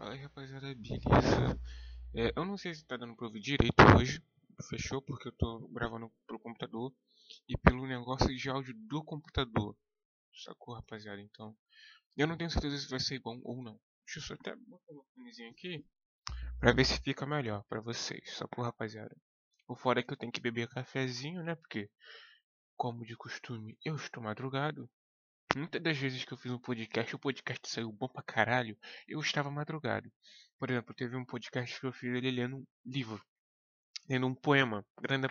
Fala aí rapaziada, beleza? É, eu não sei se tá dando pra ouvir direito hoje, fechou? Porque eu tô gravando pelo computador e pelo negócio de áudio do computador, sacou rapaziada? Então, eu não tenho certeza se vai ser bom ou não. Deixa eu só até botar uma fonezinho aqui pra ver se fica melhor pra vocês, sacou rapaziada? O fora é que eu tenho que beber cafezinho, né? Porque, como de costume, eu estou madrugado. Muitas das vezes que eu fiz um podcast, o podcast saiu bom pra caralho, eu estava madrugado. Por exemplo, teve um podcast que eu fiz ele lendo um livro, lendo um poema, grande,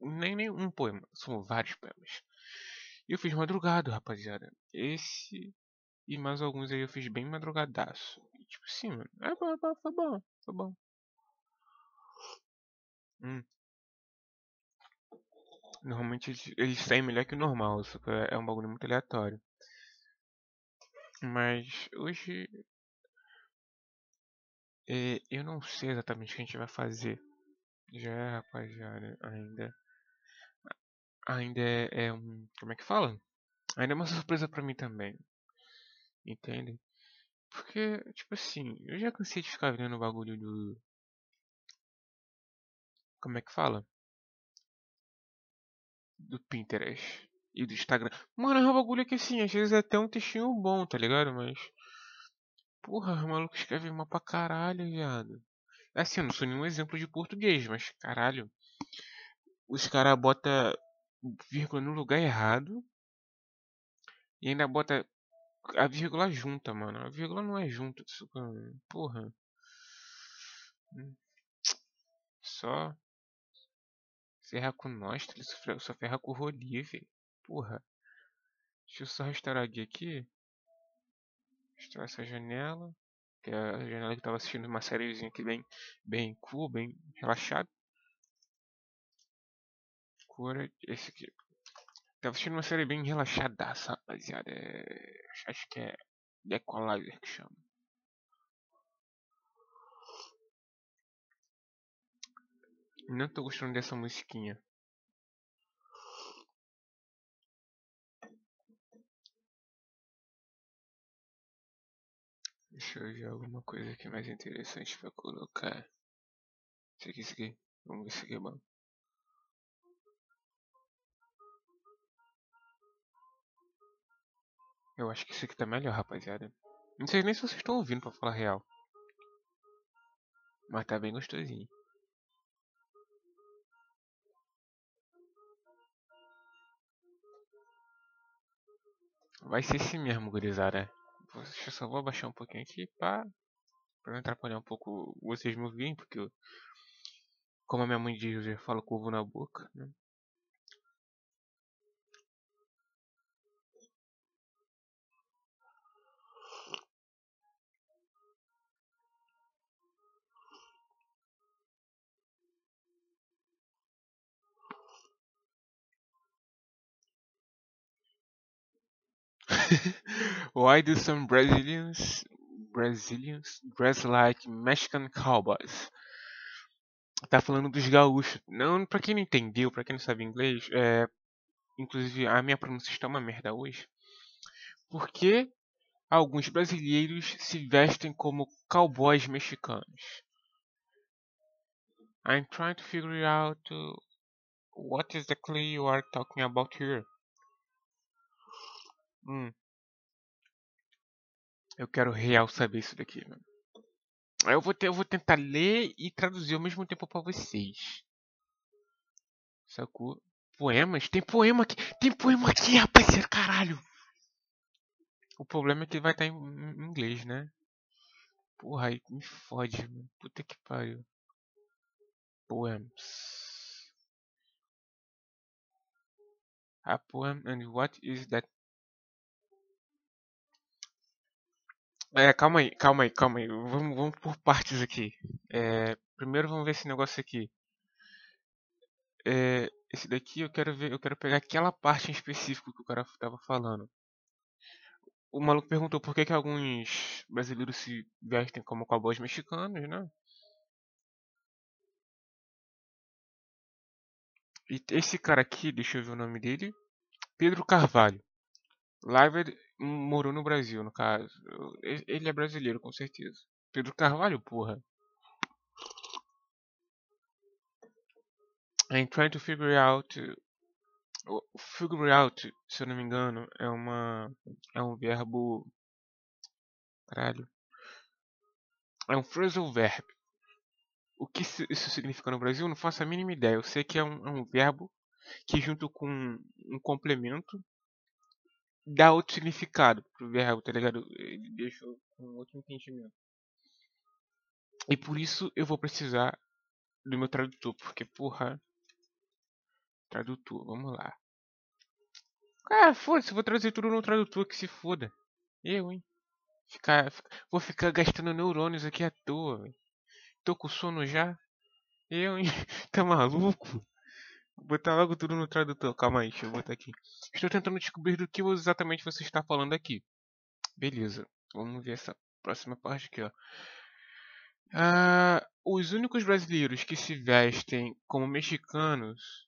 nem, nem um poema, são vários poemas. E eu fiz madrugado, rapaziada. Esse e mais alguns aí eu fiz bem madrugadaço. E, tipo assim, mano, é bom, foi bom, foi bom. Hum. Normalmente eles, saem melhor que o normal, isso é um bagulho muito aleatório. Mas hoje é, eu não sei exatamente o que a gente vai fazer. Já é, rapaziada, ainda. Ainda é, é um. Como é que fala? Ainda é uma surpresa pra mim também. Entende? Porque, tipo assim, eu já cansei de ficar vendo o bagulho do. Como é que fala? Do Pinterest e do Instagram. Mano, é um bagulho que assim, às vezes é até um textinho bom, tá ligado? Mas. Porra, o maluco escreve uma pra caralho, viado. Assim, eu não sou nenhum exemplo de português, mas caralho. Os caras botam vírgula no lugar errado. E ainda bota a vírgula junta, mano. A vírgula não é junta. Porra. Hum. Ferra com nós, ele só ferra com o Roli, velho. Porra. Deixa eu só restaurar aqui. Restaurar essa janela. Que é a janela que eu tava assistindo uma sériezinha aqui bem, bem cool, bem relaxado. Cura esse aqui. Tava assistindo uma série bem relaxadaça, rapaziada. É... Acho que é Decolizer que chama. Não tô gostando dessa musiquinha. Deixa eu ver alguma coisa aqui mais interessante pra colocar. Isso aqui, isso aqui. Vamos ver se aqui é bom. Eu acho que isso aqui tá melhor, rapaziada. Não sei nem se vocês estão ouvindo pra falar real. Mas tá bem gostosinho. Vai ser esse mesmo, gurizada. Eu só vou abaixar um pouquinho aqui pra não atrapalhar um pouco vocês me ouvirem, porque eu, como a minha mãe diz, eu falo com ovo na boca, né? Why do some Brazilians Brazilians dress like Mexican cowboys? Tá falando dos gaúchos. Não, para quem não entendeu, para quem não sabe inglês, é, inclusive a minha pronúncia está uma merda hoje. Porque alguns brasileiros se vestem como cowboys mexicanos. I'm trying to figure out what exactly you are talking about here. Hum. Eu quero real saber isso daqui. Eu vou, ter, eu vou tentar ler e traduzir ao mesmo tempo para vocês. Sacou? Poemas? Tem poema aqui. Tem poema aqui, rapaziada, caralho. O problema é que vai estar em, em inglês, né? Porra, aí me fode, mano. Puta que pariu. Poems. A poem and what is that É, calma aí, calma aí, calma aí. Vamos, vamos por partes aqui. É, primeiro vamos ver esse negócio aqui. É, esse daqui eu quero ver, eu quero pegar aquela parte em específico que o cara estava falando. O maluco perguntou por que, que alguns brasileiros se vestem como cowboys mexicanos, né? E esse cara aqui, deixa eu ver o nome dele. Pedro Carvalho. Live morou no Brasil, no caso. Ele é brasileiro, com certeza. Pedro Carvalho, porra. I'm trying to figure out. Figure out, se eu não me engano, é uma. É um verbo. Caralho. É um phrasal verb. O que isso significa no Brasil? Não faço a mínima ideia. Eu sei que é um, é um verbo que, junto com um complemento, dá outro significado pro verbo, tá ligado? Ele deixa com outro entendimento. E por isso eu vou precisar do meu tradutor, porque porra. Tradutor, vamos lá. Cara, foda-se, vou traduzir tudo no tradutor, que se foda. Eu, hein? Ficar, vou ficar gastando neurônios aqui à toa. Tô com sono já. Eu, hein? Tá maluco? Botar logo tudo no tradutor. Calma aí, deixa eu botar aqui. Estou tentando descobrir do que exatamente você está falando aqui. Beleza. Vamos ver essa próxima parte aqui, ó. Ah, os únicos brasileiros que se vestem como mexicanos.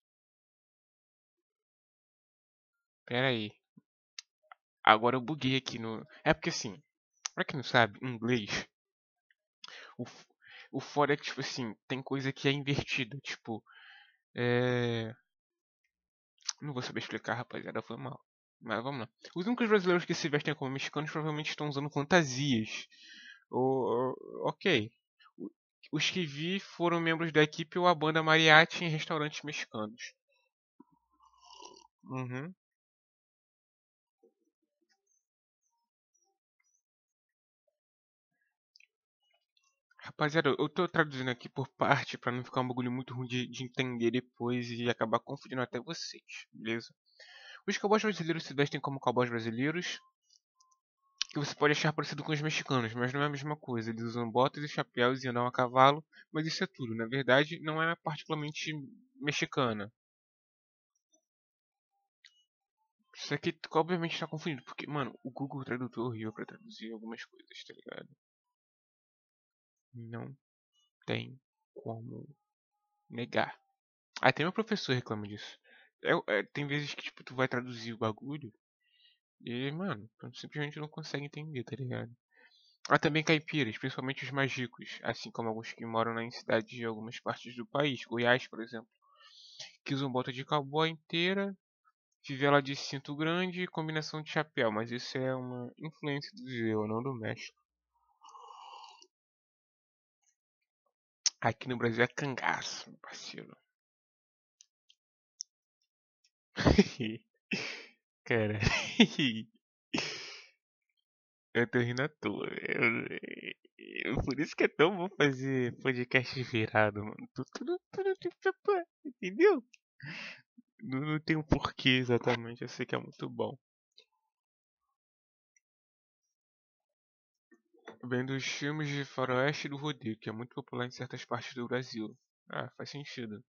Pera aí. Agora eu buguei aqui no. É porque assim, pra quem não sabe, em inglês, o, o fora é que, tipo assim, tem coisa que é invertida. Tipo, é. Não vou saber explicar, rapaziada, foi mal. Mas vamos lá. Os únicos brasileiros que se vestem como mexicanos provavelmente estão usando fantasias. Ou, ok. Os que vi foram membros da equipe ou a banda mariachi em restaurantes mexicanos. Uhum. Rapaziada, eu tô traduzindo aqui por parte para não ficar um bagulho muito ruim de, de, entender depois e acabar confundindo até vocês, beleza? Os cowboys brasileiros se vestem como cowboys brasileiros, que você pode achar parecido com os mexicanos, mas não é a mesma coisa. Eles usam botas e chapéus e andam a cavalo, mas isso é tudo. Na verdade, não é particularmente mexicana. Isso aqui obviamente está confundido, porque, mano, o Google Tradutor riu para traduzir algumas coisas, tá ligado? Não tem como negar. Até meu professor reclama disso. É, é, tem vezes que, tipo, tu vai traduzir o bagulho e, mano, tu simplesmente não consegue entender, tá ligado? Há também caipiras, principalmente os mais ricos, assim como alguns que moram em cidades de algumas partes do país, Goiás, por exemplo, que usam bota de cowboy inteira, fivela de cinto grande e combinação de chapéu, mas isso é uma influência do Zeu, não do México. Aqui no Brasil é cangaço, parceiro. Cara. Eu tô rindo à toa. Eu, por isso que é tão bom fazer podcast virado, mano. Entendeu? Não, não tem um porquê exatamente. Eu sei que é muito bom. Vem dos filmes de faroeste do rodeio, que é muito popular em certas partes do Brasil. Ah, faz sentido.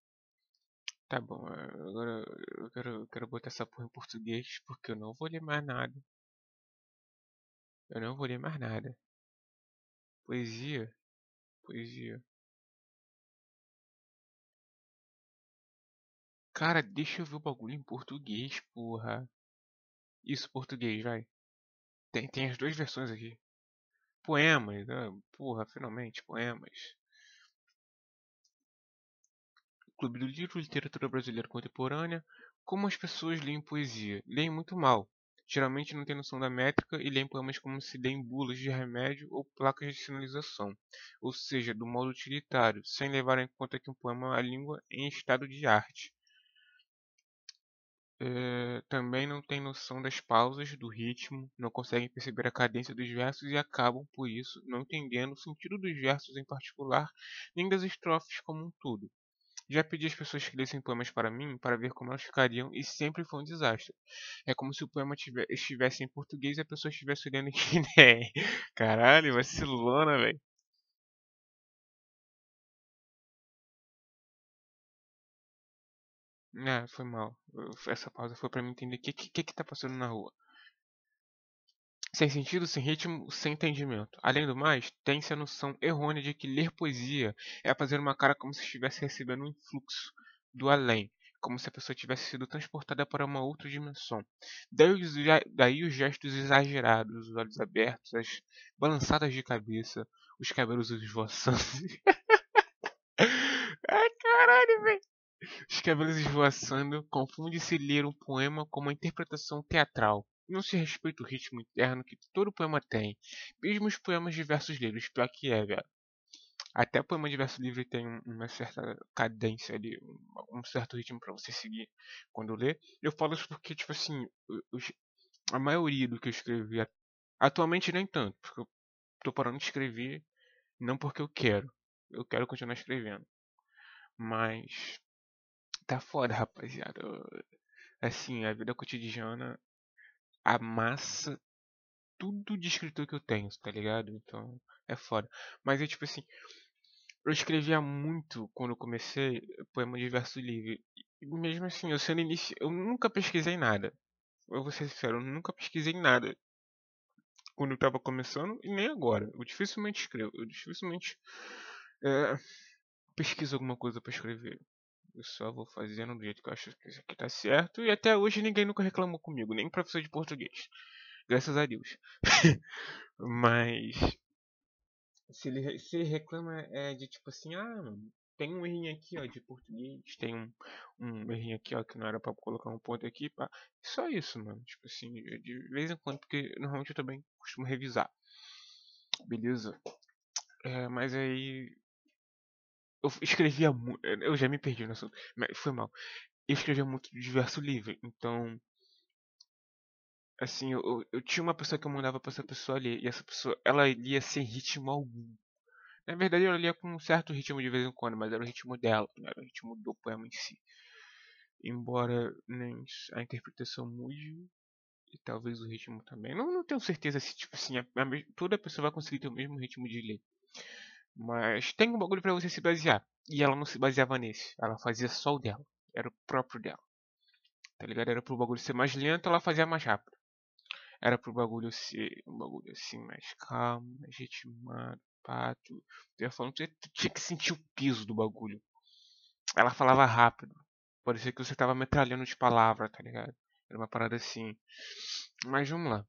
Tá bom, agora eu quero, eu quero botar essa porra em português porque eu não vou ler mais nada. Eu não vou ler mais nada. Poesia. Poesia. Cara, deixa eu ver o bagulho em português, porra. Isso, português, vai. Tem, tem as duas versões aqui. Poemas, né? porra, finalmente, poemas. Clube do Livro, Literatura Brasileira Contemporânea. Como as pessoas leem poesia? Leem muito mal. Geralmente não têm noção da métrica e leem poemas como se leem bulas de remédio ou placas de sinalização, ou seja, do modo utilitário, sem levar em conta que um poema é uma língua em estado de arte. É, também não têm noção das pausas, do ritmo, não conseguem perceber a cadência dos versos e acabam, por isso, não entendendo o sentido dos versos em particular, nem das estrofes como um todo. Já pedi às pessoas que lessem poemas para mim para ver como elas ficariam e sempre foi um desastre. É como se o poema tivesse, estivesse em português e a pessoa estivesse lendo em guiné. Caralho, vacilona, velho. Ah, foi mal. Essa pausa foi para mim entender o que, que, que tá passando na rua. Sem sentido, sem ritmo, sem entendimento. Além do mais, tem-se a noção errônea de que ler poesia é fazer uma cara como se estivesse recebendo um influxo do além, como se a pessoa tivesse sido transportada para uma outra dimensão. Daí os, daí os gestos exagerados, os olhos abertos, as balançadas de cabeça, os cabelos esvoaçando. Ai, caralho, velho. Os cabelos esvoaçando confunde-se ler um poema com uma interpretação teatral. Não se respeita o ritmo interno que todo poema tem, mesmo os poemas de versos livres, pior que é, velho. Até poema de verso livre tem uma certa cadência ali, um, certo ritmo para você seguir quando lê. Eu falo isso porque, tipo assim, a maioria do que eu escrevi, atualmente nem tanto, porque eu tô parando de escrever não porque eu quero, eu quero continuar escrevendo. Mas tá foda, rapaziada. Assim, a vida cotidiana amassa tudo de escritor que eu tenho, tá ligado? Então, é foda. Mas é tipo assim, eu escrevia muito quando eu comecei poema de verso livre. E mesmo assim, eu sendo inici... eu nunca pesquisei nada. Eu vou ser sincero, eu nunca pesquisei nada quando eu tava começando e nem agora. Eu dificilmente escrevo, eu dificilmente é, pesquiso alguma coisa para escrever. Eu só vou fazendo do jeito que eu acho que isso aqui tá certo. E até hoje ninguém nunca reclamou comigo, nem professor de português. Graças a Deus. Mas se ele, se ele reclama é de tipo assim, ah, mano, tem um errinho aqui, ó, de português, tem um, um errinho aqui, ó, que não era pra colocar um ponto aqui, pá. Só isso, mano. Tipo assim, de vez em quando, porque normalmente eu também costumo revisar. Beleza? É, mas aí. Eu escrevia muito. Eu já me perdi no assunto. Mas foi mal. Eu escrevia muito diverso livro, então assim, eu, eu tinha uma pessoa que eu mandava pra essa pessoa ler, e essa pessoa, ela lia sem ritmo algum. Na verdade, ela lia com um certo ritmo de vez em quando, mas era o ritmo dela, não era o ritmo do poema em si. Embora nem a interpretação mude, e talvez o ritmo também. Não, não tenho certeza se, tipo assim, a, a, toda pessoa vai conseguir ter o mesmo ritmo de ler. Mas tem um bagulho para você se basear. E ela não se baseava nesse. Ela fazia só o dela. Era o próprio dela. Tá ligado? Era pro bagulho ser mais lento, ela fazia mais rápido. Era pro bagulho ser um bagulho assim mais calmo, mais ritmado, pá. Tu, ia falando, tu tinha que sentir o peso do bagulho. Ela falava rápido. Parecia que você tava metralhando de palavra, tá ligado? Era uma parada assim. Mas vamos lá.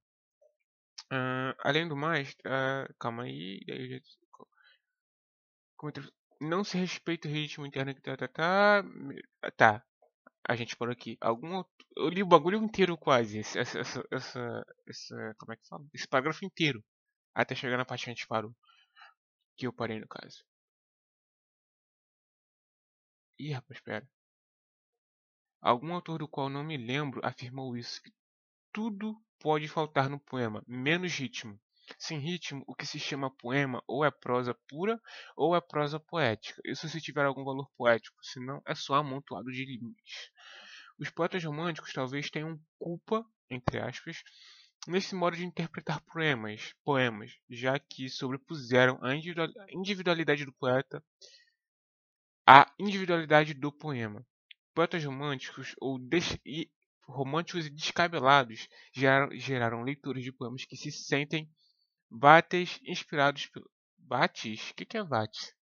Uh, além do mais, uh, calma aí. Não se respeita o ritmo interno que tá, tá, tá. Tá a gente por aqui. Algum eu li o bagulho inteiro quase, essa, essa, essa, essa, como é que fala? Esse parágrafo inteiro, até chegar na parte que a gente parou, que eu parei no caso. Ih, rapaz, espera. Algum autor do qual não me lembro afirmou isso, que tudo pode faltar no poema, menos ritmo. Sem ritmo, o que se chama poema ou é prosa pura ou é prosa poética. Isso se tiver algum valor poético, senão é só amontoado de limites. Os poetas românticos talvez tenham culpa, entre aspas, nesse modo de interpretar poemas, poemas já que sobrepuseram a individualidade do poeta à individualidade do poema. Poetas românticos ou românticos e descabelados geraram, geraram leitores de poemas que se sentem Vates inspirados pelo. Vates? O que, que é Vates?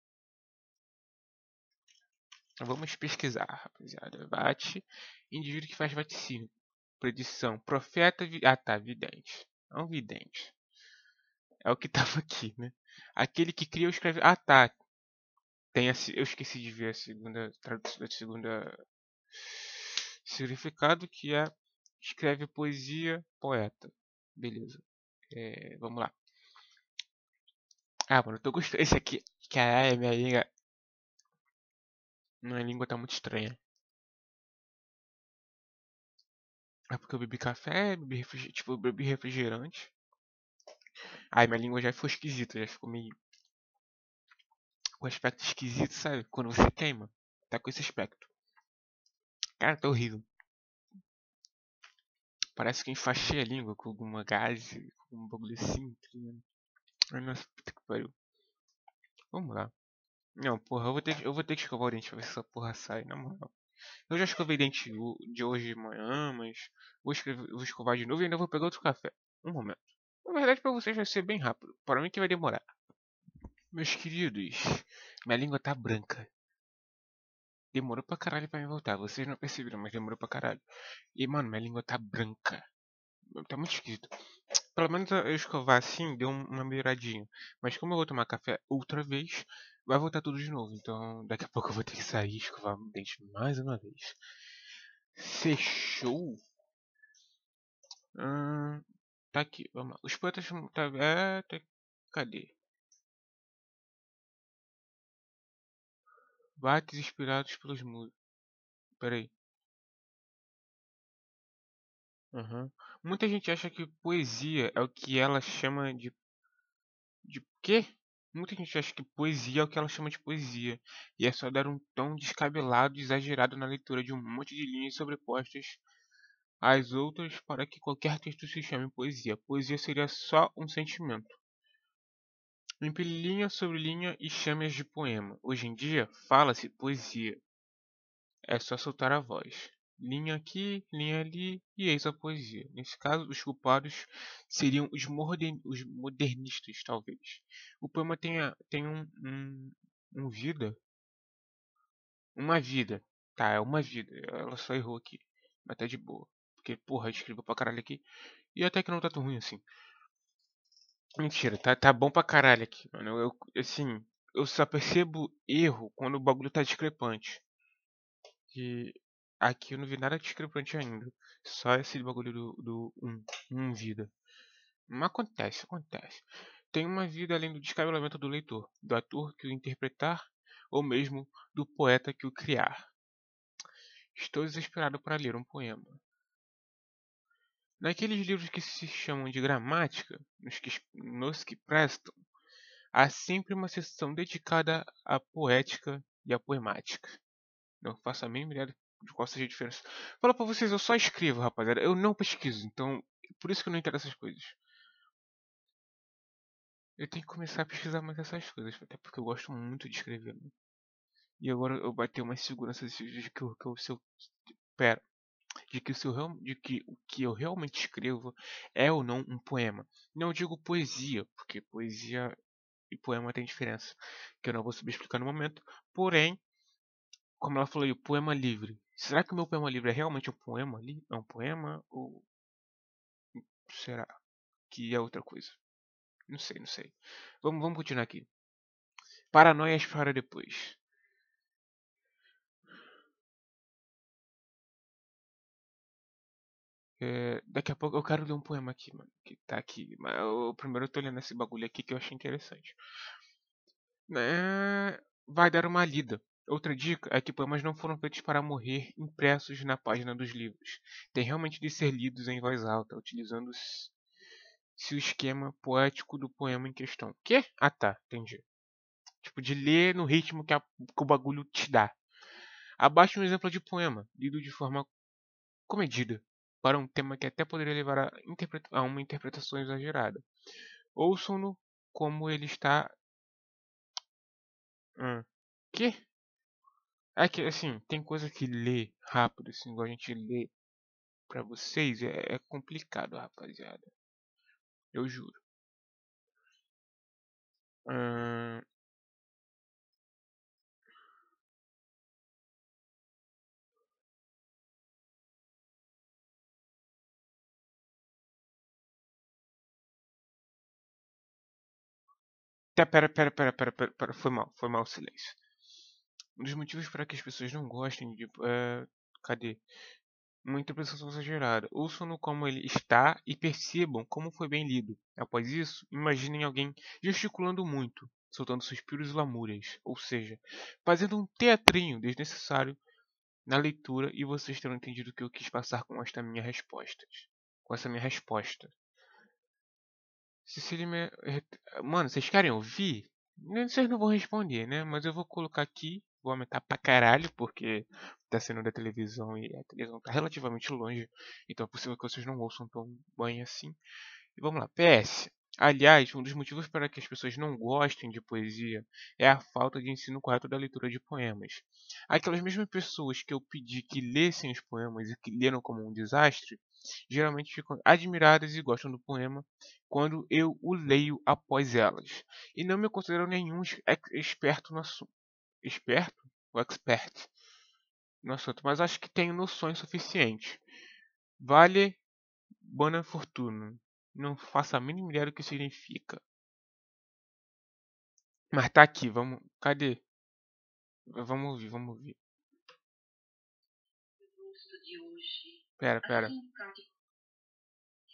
Vamos pesquisar, rapaziada. Vate, indivíduo que faz vaticínio. Predição. Profeta. Vi... Ah, tá. Vidente. Não vidente. É o que tava aqui, né? Aquele que cria ou escreve. Ah, tá. Tem a... Eu esqueci de ver a segunda a segunda significado que é escreve poesia, poeta. Beleza. É, vamos lá. Ah, mano, eu tô gostando. Esse aqui. Caralho, minha língua. Minha língua tá muito estranha. É porque eu bebi café, bebi refrigerante. Tipo, eu bebi refrigerante. Aí minha língua já ficou esquisita, já ficou meio. Com aspecto esquisito, sabe? Quando você queima. Tá com esse aspecto. Cara, tá horrível. Parece que enfaixei a língua com alguma gás, com um bagulho assim, tá? Puta que pariu. Vamos lá. Não, porra, eu vou ter que, eu vou ter que escovar o dente pra ver se essa porra sai, na moral. Eu já escovei dente de hoje de manhã, mas vou, escrever, vou escovar de novo e ainda vou pegar outro café. Um momento. Na verdade, pra vocês vai ser bem rápido. Para mim que vai demorar. Meus queridos, minha língua tá branca. demorou pra caralho pra me voltar. Vocês não perceberam, mas demorou pra caralho. E, mano, minha língua tá branca. Tá muito esquisito. Pelo menos eu escovar assim deu uma melhoradinha. Mas como eu vou tomar café outra vez, vai voltar tudo de novo. Então daqui a pouco eu vou ter que sair e escovar o dente mais uma vez. Fechou? Hum, tá aqui, vamos lá. Os poetas. Tá, é, tá, cadê? Bates inspirados pelos muros. Pera Muita gente acha que poesia é o que ela chama de. De quê? Muita gente acha que poesia é o que ela chama de poesia. E é só dar um tom descabelado e exagerado na leitura de um monte de linhas sobrepostas às outras para que qualquer texto se chame poesia. Poesia seria só um sentimento. Empilhe linha sobre linha e chame-as de poema. Hoje em dia, fala-se poesia. É só soltar a voz linha aqui, linha ali, e eis a poesia. Nesse caso, os culpados seriam os, os modernistas, talvez. O poema tem, a, tem um, um, um vida. Uma vida. Tá, é uma vida. Ela só errou aqui. Mas tá de boa. Porque, porra, escreveu pra caralho aqui. E até que não tá tão ruim assim. Mentira, tá, tá bom pra caralho aqui, mano. Eu, assim, eu só percebo erro quando o bagulho tá discrepante. Que Aqui eu não vi nada discrepante ainda. Só esse bagulho do, do um, um vida. Mas acontece, acontece. Tem uma vida além do descabelamento do leitor, do ator que o interpretar, ou mesmo do poeta que o criar. Estou desesperado para ler um poema. Naqueles livros que se chamam de gramática, nos que, nos que prestam, há sempre uma seção dedicada à poética e à poemática. Não faço a mínima ideia de qual seja a diferença. Fala pra vocês, eu só escrevo, rapaziada. Eu não pesquiso, então por isso que eu não entendo essas coisas. Eu tenho que começar a pesquisar mais essas coisas, até porque eu gosto muito de escrever. Né? E agora eu bater uma segurança de que, eu, que eu, pera, de que, se eu, de que o que eu realmente escrevo é ou não um poema. Não digo poesia, porque poesia e poema tem diferença, que eu não vou saber explicar no momento. Porém, como ela falou aí, o poema livre. Será que o meu poema livre é realmente um poema ali? É um poema ou será que é outra coisa? Não sei, não sei. Vamos, vamos continuar aqui. Paranoias para depois. É, daqui a pouco eu quero ler um poema aqui, mano. Que tá aqui. Mas eu, primeiro eu tô lendo esse bagulho aqui que eu achei interessante. É, vai dar uma lida. Outra dica é que poemas não foram feitos para morrer impressos na página dos livros. Tem realmente de ser lidos em voz alta, utilizando-se o esquema poético do poema em questão. Que? Ah tá, entendi. Tipo, de ler no ritmo que, a, que o bagulho te dá. Abaixo um exemplo de poema, lido de forma comedida, para um tema que até poderia levar a, a uma interpretação exagerada. Ouçam-no como ele está. Hum. Que? É que, assim, tem coisa que lê rápido, assim, igual a gente lê pra vocês, é, é complicado, rapaziada. Eu juro. Hum... Tá, pera, pera, pera, pera, pera, pera, foi mal, foi mal o silêncio. Um dos motivos para que as pessoas não gostem de. É, cadê? Uma interpretação exagerada. Ouçam-no como ele está e percebam como foi bem lido. Após isso, imaginem alguém gesticulando muito, soltando suspiros e lamúrias, ou seja, fazendo um teatrinho desnecessário na leitura e vocês terão entendido o que eu quis passar com esta minha resposta. Com essa minha resposta. Se me... Mano, vocês querem ouvir? Vocês não vão responder, né? Mas eu vou colocar aqui vou aumentar pra caralho, porque tá sendo da televisão e a televisão tá relativamente longe, então é possível que vocês não ouçam tão bem assim. E vamos lá, PS. Aliás, um dos motivos para que as pessoas não gostem de poesia é a falta de ensino correto da leitura de poemas. Aquelas mesmas pessoas que eu pedi que lessem os poemas e que leram como um desastre, geralmente ficam admiradas e gostam do poema quando eu o leio após elas, e não me considero nenhum experto no assunto esperto, o expert. no assunto, mas acho que tenho noções suficientes. Vale Bona Fortuna. Não faço a mínima ideia do que significa. Mas tá aqui, vamos. Cadê? Vamos ouvir, vamos ouvir. rosto de hoje. Pera, pera. Assim.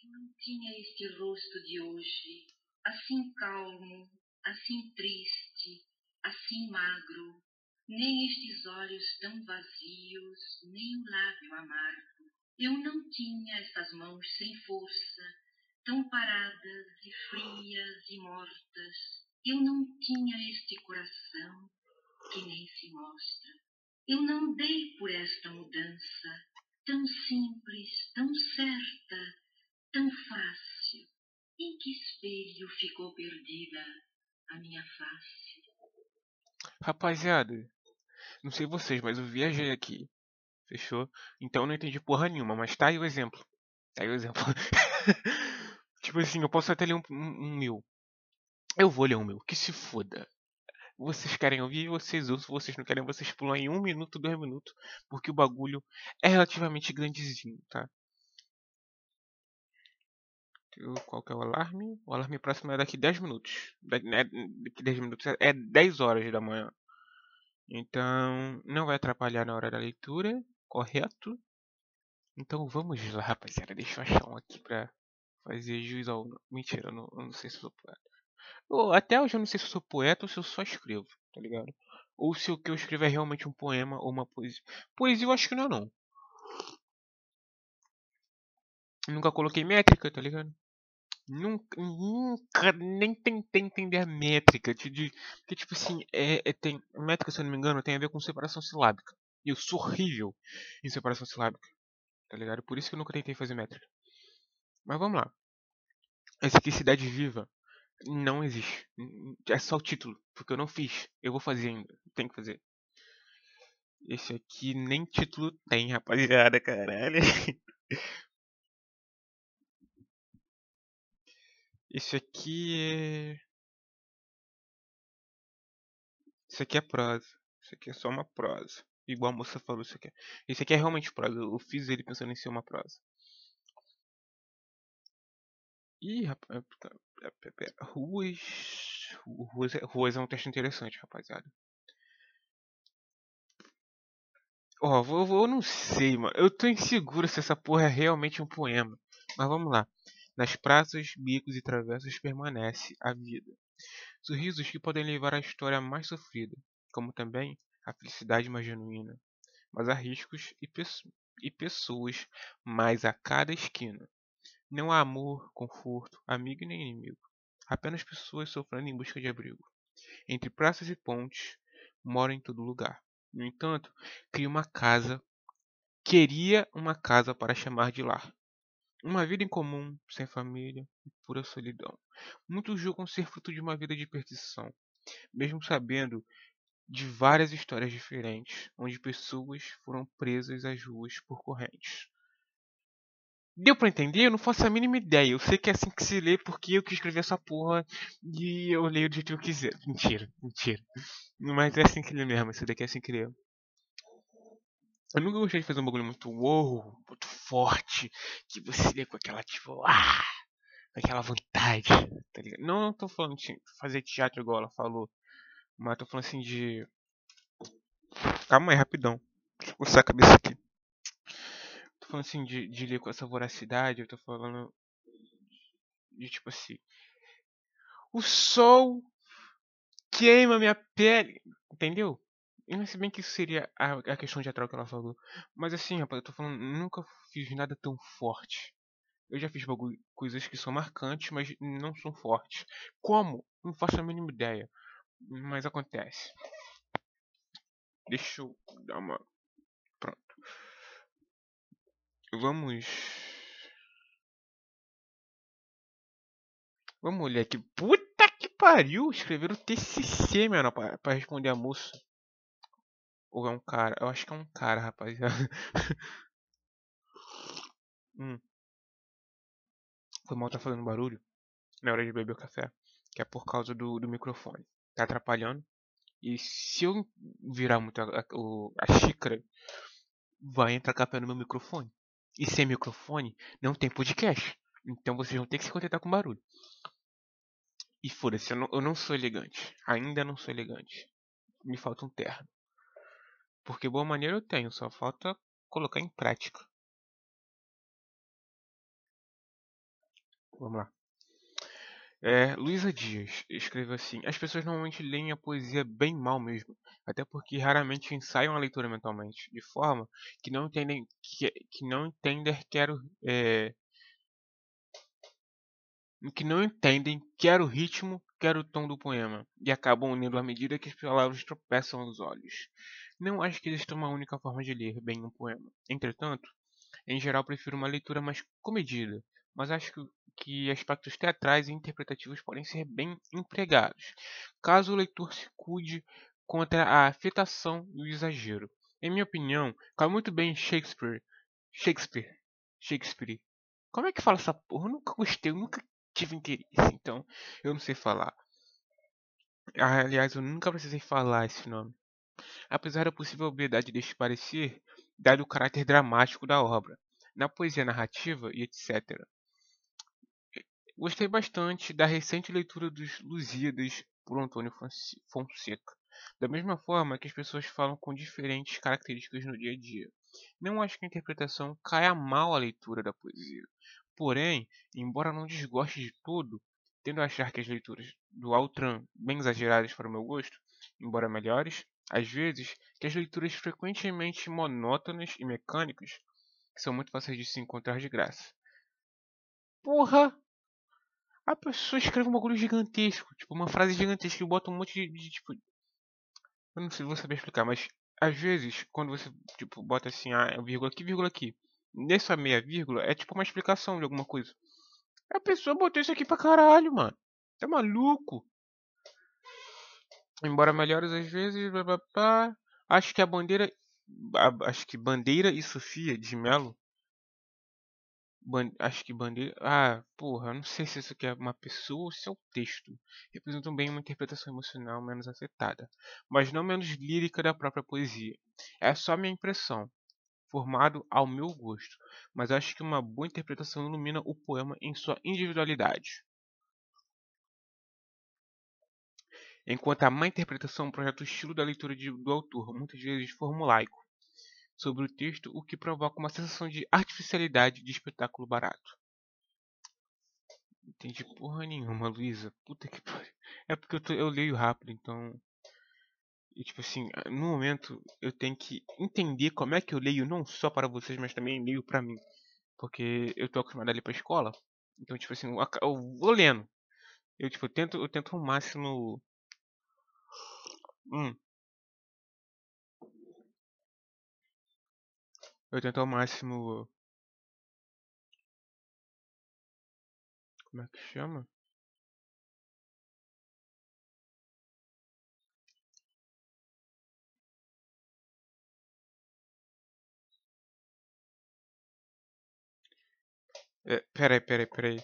Eu não tinha este rosto de hoje. Assim calmo, assim triste, assim magro. Nem estes olhos tão vazios, nem um lábio amargo. Eu não tinha essas mãos sem força, tão paradas e frias e mortas. Eu não tinha este coração que nem se mostra. Eu não dei por esta mudança, tão simples, tão certa, tão fácil. Em que espelho ficou perdida a minha face? Rapaziada, não sei vocês, mas eu viajei aqui. Fechou? Então eu não entendi porra nenhuma, mas tá aí o exemplo. Tá aí o exemplo. tipo assim, eu posso até ler um, um, um mil. Eu vou ler um mil, que se foda. Vocês querem ouvir, vocês. Se vocês não querem, vocês pulam em um minuto, dois minutos. Porque o bagulho é relativamente grandezinho, tá? Qual que é o alarme? O alarme próximo é daqui 10 minutos. Né, Daqui 10 minutos é 10 horas da manhã. Então, não vai atrapalhar na hora da leitura, correto? Então vamos lá, rapaziada. Deixa eu achar um aqui pra fazer juiz ao. Mentira, eu não, eu não sei se eu sou poeta. Até hoje eu não sei se eu sou poeta ou se eu só escrevo, tá ligado? Ou se o que eu escrevo é realmente um poema ou uma poesia. Poesia eu acho que não é não. Nunca coloquei métrica, tá ligado? Nunca, nunca nem tentei entender a métrica. De, porque, tipo assim, é, é, tem, métrica, se eu não me engano, tem a ver com separação silábica. E eu sou horrível em separação silábica, tá ligado? Por isso que eu nunca tentei fazer métrica. Mas vamos lá. Esse aqui, Cidade Viva, não existe. É só o título, porque eu não fiz. Eu vou fazer ainda. Tem que fazer. Esse aqui nem título tem, rapaziada, caralho. Esse aqui é. Isso aqui é prosa. Isso aqui é só uma prosa. Igual a moça falou, isso aqui. é- Esse aqui é realmente prosa. Eu fiz ele pensando em ser uma prosa. Ih, rapaz. Ruas. Ruas é, ruas é um texto interessante, rapaziada. Ó, vou, vou, eu não sei, mano. Eu tô inseguro se essa porra é realmente um poema. Mas vamos lá. Nas praças, bicos e travessas permanece a vida. Sorrisos que podem levar à história mais sofrida, como também a felicidade mais genuína. Mas há riscos e, pesso- e pessoas mais a cada esquina. Não há amor, conforto, amigo nem inimigo. Apenas pessoas sofrendo em busca de abrigo. Entre praças e pontes, mora em todo lugar. No entanto, uma casa, queria uma casa para chamar de lar. Uma vida em comum, sem família e pura solidão. Muitos julgam ser fruto de uma vida de perdição, mesmo sabendo de várias histórias diferentes, onde pessoas foram presas às ruas por correntes. Deu pra entender? Eu não faço a mínima ideia. Eu sei que é assim que se lê porque eu que escrevi essa porra e eu leio do jeito que eu quiser. Mentira, mentira. Mas é assim que lê mesmo, esse daqui é assim que lê. Eu nunca gostei de fazer um bagulho muito wow, muito forte, que você lê com aquela tipo, ah, aquela vontade, tá ligado? Não, não tô falando de fazer teatro igual ela falou, mas tô falando assim de. Calma aí, rapidão. Deixa eu coçar a cabeça aqui. Tô falando assim de, de ler com essa voracidade, eu tô falando de tipo assim. O sol queima minha pele, entendeu? E sei bem que isso seria a, a questão teatral que ela falou. Mas assim, rapaz, eu tô falando, nunca fiz nada tão forte. Eu já fiz bagulho, coisas que são marcantes, mas não são fortes. Como? Não faço a mínima ideia. Mas acontece. Deixa eu dar uma. Pronto. Vamos. Vamos olhar aqui. Puta que pariu! Escreveram TCC, mano, pra, pra responder a moça. Ou é um cara? Eu acho que é um cara, rapaziada. hum. Foi mal tá fazendo barulho na hora de beber o café. Que é por causa do, do microfone. Tá atrapalhando. E se eu virar muito a, a, a xícara, vai entrar café no meu microfone. E sem microfone, não tem podcast. Então vocês vão ter que se contentar com barulho. E foda-se, eu, eu, não sou elegante. Ainda não sou elegante. Me falta um terno. Porque boa maneira eu tenho, só falta colocar em prática. Vamos lá. É, Luísa Dias escreveu assim: As pessoas normalmente leem a poesia bem mal mesmo, até porque raramente ensaiam a leitura mentalmente, de forma que não entendem que, que não entender quero é, que não entendem quer o ritmo, quer o tom do poema, e acabam unindo à medida que as palavras tropeçam nos olhos. Não acho que exista uma única forma de ler bem um poema. Entretanto, em geral prefiro uma leitura mais comedida, mas acho que aspectos teatrais e interpretativos podem ser bem empregados, caso o leitor se cuide contra a afetação e o exagero. Em minha opinião, cai muito bem Shakespeare. Shakespeare. Shakespeare. Como é que fala essa porra? Eu nunca gostei, eu nunca tive interesse, então eu não sei falar. Aliás, eu nunca precisei falar esse nome. Apesar da possível obviedade deste parecer, dado o caráter dramático da obra, na poesia narrativa e etc. Gostei bastante da recente leitura dos Lusíadas por Antônio Fonseca. Da mesma forma que as pessoas falam com diferentes características no dia a dia. Não acho que a interpretação caia mal à leitura da poesia. Porém, embora não desgoste de tudo, tendo a achar que as leituras do Altran bem exageradas para o meu gosto, embora melhores, às vezes, que as leituras frequentemente monótonas e mecânicas, são muito fáceis de se encontrar de graça. Porra! A pessoa escreve um bagulho gigantesco, tipo, uma frase gigantesca e bota um monte de, de tipo. Eu não sei, vou saber explicar, mas às vezes, quando você, tipo, bota assim, ah, vírgula aqui, vírgula aqui. Nessa meia vírgula é tipo uma explicação de alguma coisa. A pessoa botou isso aqui pra caralho, mano. Tá maluco? Embora melhores às vezes, blá, blá, blá. acho que a bandeira. acho que Bandeira e Sofia de Melo acho que bandeira. Ah, porra, não sei se isso aqui é uma pessoa ou se é o texto. Representam bem uma interpretação emocional menos afetada, mas não menos lírica da própria poesia. É só minha impressão, formado ao meu gosto, mas acho que uma boa interpretação ilumina o poema em sua individualidade. Enquanto a má interpretação projeta o estilo da leitura de, do autor, muitas vezes formulaico, sobre o texto, o que provoca uma sensação de artificialidade de espetáculo barato. Entendi porra nenhuma, Luísa. Puta que pariu. É porque eu, tô, eu leio rápido, então. E, tipo assim, no momento eu tenho que entender como é que eu leio, não só para vocês, mas também leio para mim. Porque eu tô acostumado a ler pra escola. Então, tipo assim, eu vou lendo. Eu, tipo, eu tento, eu tento ao máximo. Hum, Eu tento ao máximo. Como é que chama? É, peraí, peraí, peraí.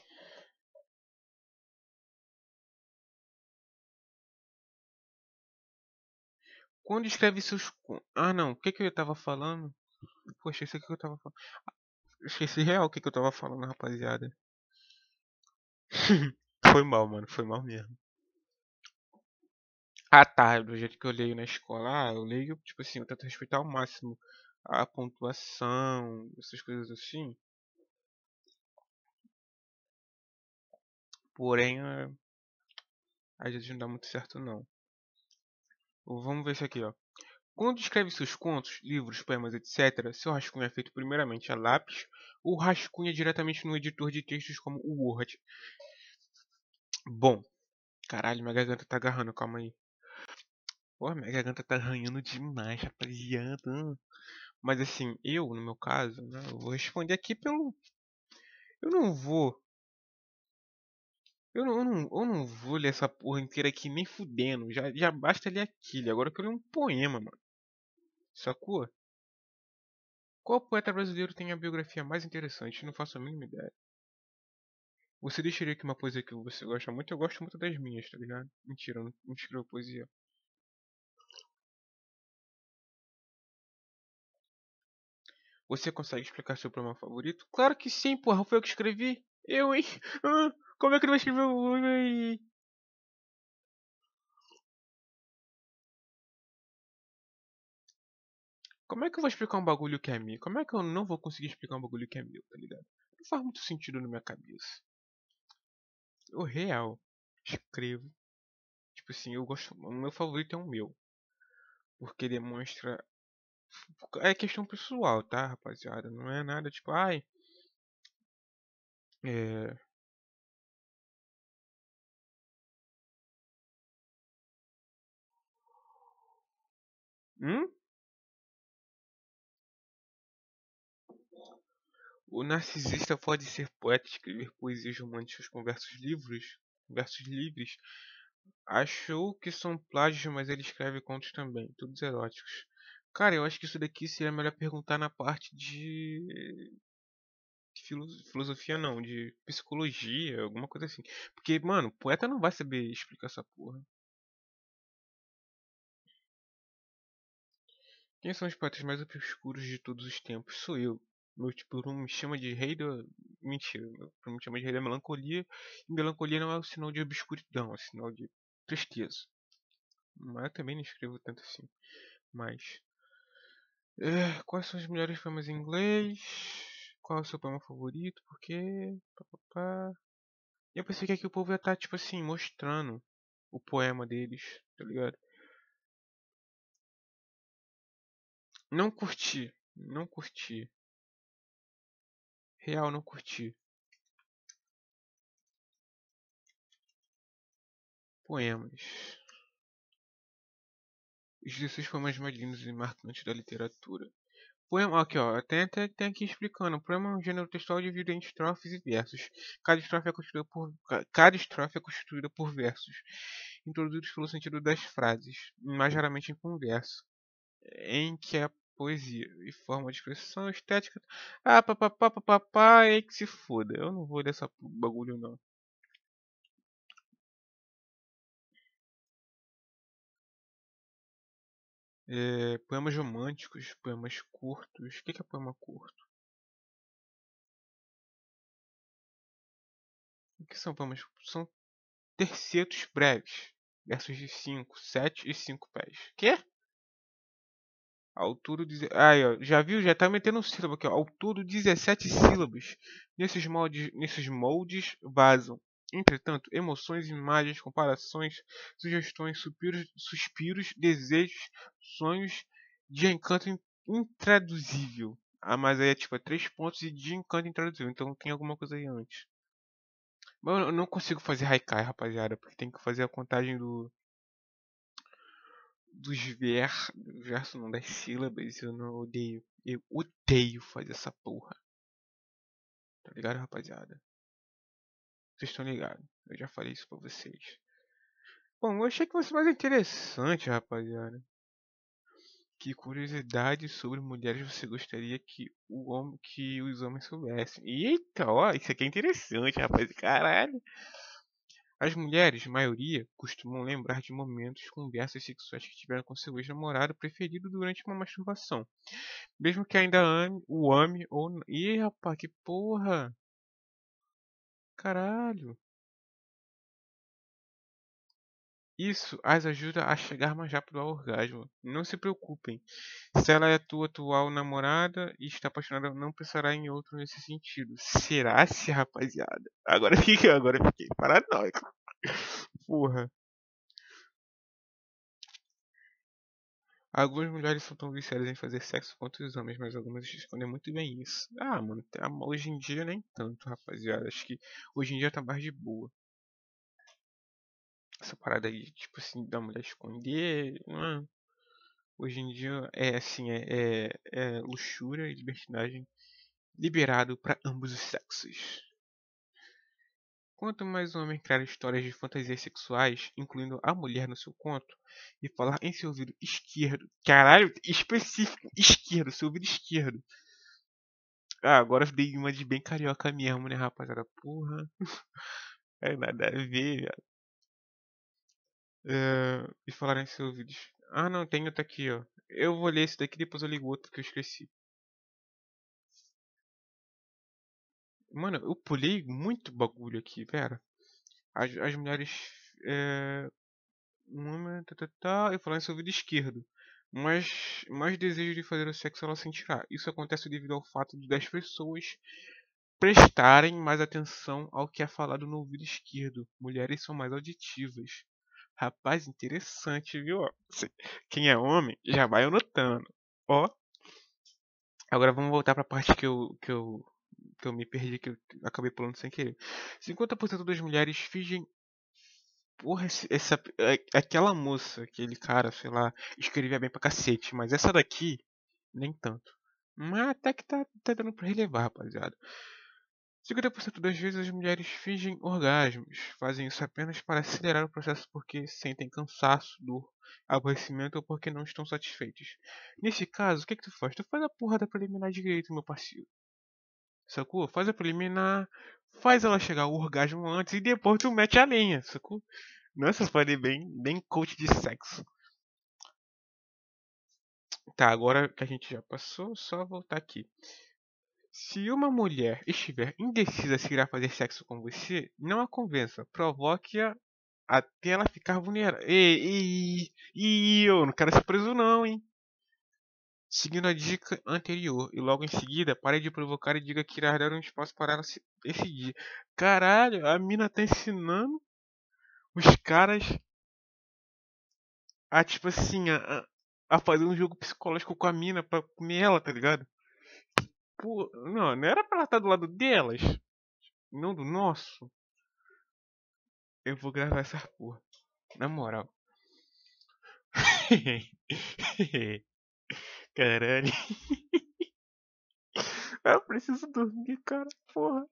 Quando escreve seus. Ah, não. O que, que eu tava falando? Poxa, isso aqui que eu tava falando. Esqueci real o que, que eu tava falando, rapaziada. foi mal, mano. Foi mal mesmo. Ah, tá. Do jeito que eu leio na escola. Ah, eu leio, tipo assim, eu tento respeitar ao máximo a pontuação, essas coisas assim. Porém, é... às vezes não dá muito certo, não. Vamos ver isso aqui, ó. Quando escreve seus contos, livros, poemas, etc., seu rascunho é feito primeiramente a lápis ou rascunha diretamente no editor de textos como o Word. Bom, caralho, minha garganta tá agarrando, calma aí. Pô, minha garganta tá arranhando demais, rapaziada. Mas assim, eu, no meu caso, né, eu vou responder aqui pelo. Eu não vou. Eu não, eu, não, eu não vou ler essa porra inteira aqui nem fudendo. Já, já basta ler aquilo. Agora eu quero ler um poema, mano. Sacou? Qual poeta brasileiro tem a biografia mais interessante? Não faço a mínima ideia. Você deixaria aqui uma poesia que você gosta muito? Eu gosto muito das minhas, tá ligado? Mentira, não escrevo poesia. Você consegue explicar seu poema favorito? Claro que sim, porra. Foi eu que escrevi. Eu, hein? Como é que ele vai escrever o. Como é que eu vou explicar um bagulho que é meu? Como é que eu não vou conseguir explicar um bagulho que é meu, tá ligado? Não faz muito sentido na minha cabeça. O real. Escrevo. Tipo assim, eu gosto. O meu favorito é o meu. Porque demonstra. É questão pessoal, tá, rapaziada? Não é nada tipo, ai. É. Hum? O narcisista pode ser poeta, escrever poesias românticas com versos livres, versos livres. Achou que são plágios, mas ele escreve contos também, todos eróticos. Cara, eu acho que isso daqui seria melhor perguntar na parte de filosofia não, de psicologia, alguma coisa assim. Porque, mano, poeta não vai saber explicar essa porra. Quem são os poetas mais obscuros de todos os tempos? Sou eu. Meu tipo me chama de rei da. Mentira, meu me chama de rei da melancolia. E melancolia não é o sinal de obscuridão, é o sinal de tristeza. Mas eu também não escrevo tanto assim. Mas. É, quais são os melhores poemas em inglês? Qual é o seu poema favorito? Por quê? Eu pensei que aqui o povo ia estar, tá, tipo assim, mostrando o poema deles, tá ligado? Não curti. Não curti. Real, não curti. Poemas. Os 16 poemas mais lindos e marcantes da literatura. Poema, aqui ó, tem até tem aqui explicando. Poema é um gênero textual dividido em estrofes e versos. Cada estrofe é constituída por, cada estrofe é constituída por versos, introduzidos pelo sentido das frases, mais raramente em converso, em que a poesia e forma de expressão estética. Ah, papapá, papapá, aí que se foda. Eu não vou dessa bagulho não. É, poemas românticos, poemas curtos. O que é poema curto? O que são poemas? São tercetos breves, versos de 5, 7 e 5 pés. Quê? Todo, aí, ó, já viu? Já tá metendo um sílabo aqui, ó. Ao todo, 17 sílabos nesses moldes, nesses moldes vazam. Entretanto, emoções, imagens, comparações, sugestões, suspiros, suspiros desejos, sonhos de encanto intraduzível. Ah, mas aí é tipo é três pontos e de encanto intraduzível. Então tem alguma coisa aí antes. Mas eu não consigo fazer haikai, rapaziada, porque tem que fazer a contagem do dos ver, versos, não das sílabas, eu não odeio. Eu odeio fazer essa porra. Tá ligado, rapaziada? Vocês estão ligados. Eu já falei isso pra vocês. Bom, eu achei que fosse mais interessante, rapaziada. Que curiosidade sobre mulheres você gostaria que, o homem, que os homens soubessem? Eita, ó, isso aqui é interessante, rapaz. Caralho. As mulheres, maioria, costumam lembrar de momentos, conversas sexuais que tiveram com seu ex-namorado preferido durante uma masturbação. Mesmo que ainda ame, o ame ou. Ih, rapaz, que porra! Caralho! Isso as ajuda a chegar mais rápido ao orgasmo. Não se preocupem. Se ela é tua atual namorada e está apaixonada, não pensará em outro nesse sentido. Será se, rapaziada? Agora fiquei, agora fiquei paranoico. Porra. Algumas mulheres são tão viciadas em fazer sexo quanto os homens, mas algumas escondem muito bem isso. Ah, mano, hoje em dia nem tanto, rapaziada. Acho que hoje em dia tá mais de boa essa parada aí, tipo assim, da mulher esconder. Mano, hoje em dia é assim, é, é, é luxúria e libertinagem liberado para ambos os sexos. Quanto mais o homem criar histórias de fantasias sexuais, incluindo a mulher no seu conto, e falar em seu ouvido esquerdo, caralho, específico, esquerdo, seu ouvido esquerdo. Ah, agora dei uma de bem carioca mesmo, né, rapaziada? Porra. É nada a ver, velho. Uh, e falar em seus vídeos. Ah, não, tem outro aqui, ó. Eu vou ler esse daqui depois eu ligo outro que eu esqueci. Mano, eu pulei muito bagulho aqui, pera. As, as mulheres. É, uma. Tá, tá, tá, e falando sobre o ouvido esquerdo. Mas mais desejo de fazer o sexo ela sentirá. Isso acontece devido ao fato de das pessoas prestarem mais atenção ao que é falado no ouvido esquerdo. Mulheres são mais auditivas. Rapaz, interessante, viu? Quem é homem já vai anotando. Ó. Agora vamos voltar para a parte que eu, que eu que eu me perdi, que eu acabei pulando sem querer. 50% das mulheres fingem. Porra, essa, é, aquela moça, aquele cara, sei lá, escrevia bem pra cacete, mas essa daqui, nem tanto. Mas até que tá, tá dando pra relevar, rapaziada. 50% das vezes as mulheres fingem orgasmos, fazem isso apenas para acelerar o processo porque sentem cansaço, dor, aborrecimento ou porque não estão satisfeitos. Nesse caso, o que, que tu faz? Tu faz a porra da preliminar direito, meu parceiro. Sacou? Faz a preliminar, faz ela chegar ao orgasmo antes e depois tu mete a lenha, sacou? Nossa, falei bem, bem coach de sexo. Tá, agora que a gente já passou, só voltar aqui. Se uma mulher estiver indecisa se irá fazer sexo com você, não a convença. Provoque-a até ela ficar vulnerável. E, e, eu não quero ser preso não, hein? Seguindo a dica anterior, e logo em seguida, pare de provocar e diga que irá dar um espaço para ela se decidir. Caralho, a mina tá ensinando os caras a, tipo assim, a, a fazer um jogo psicológico com a mina pra comer ela, tá ligado? Pô, não, não era pra ela estar do lado delas, não do nosso. Eu vou gravar essa porra, na moral. Caralho. Eu preciso dormir, cara. Porra.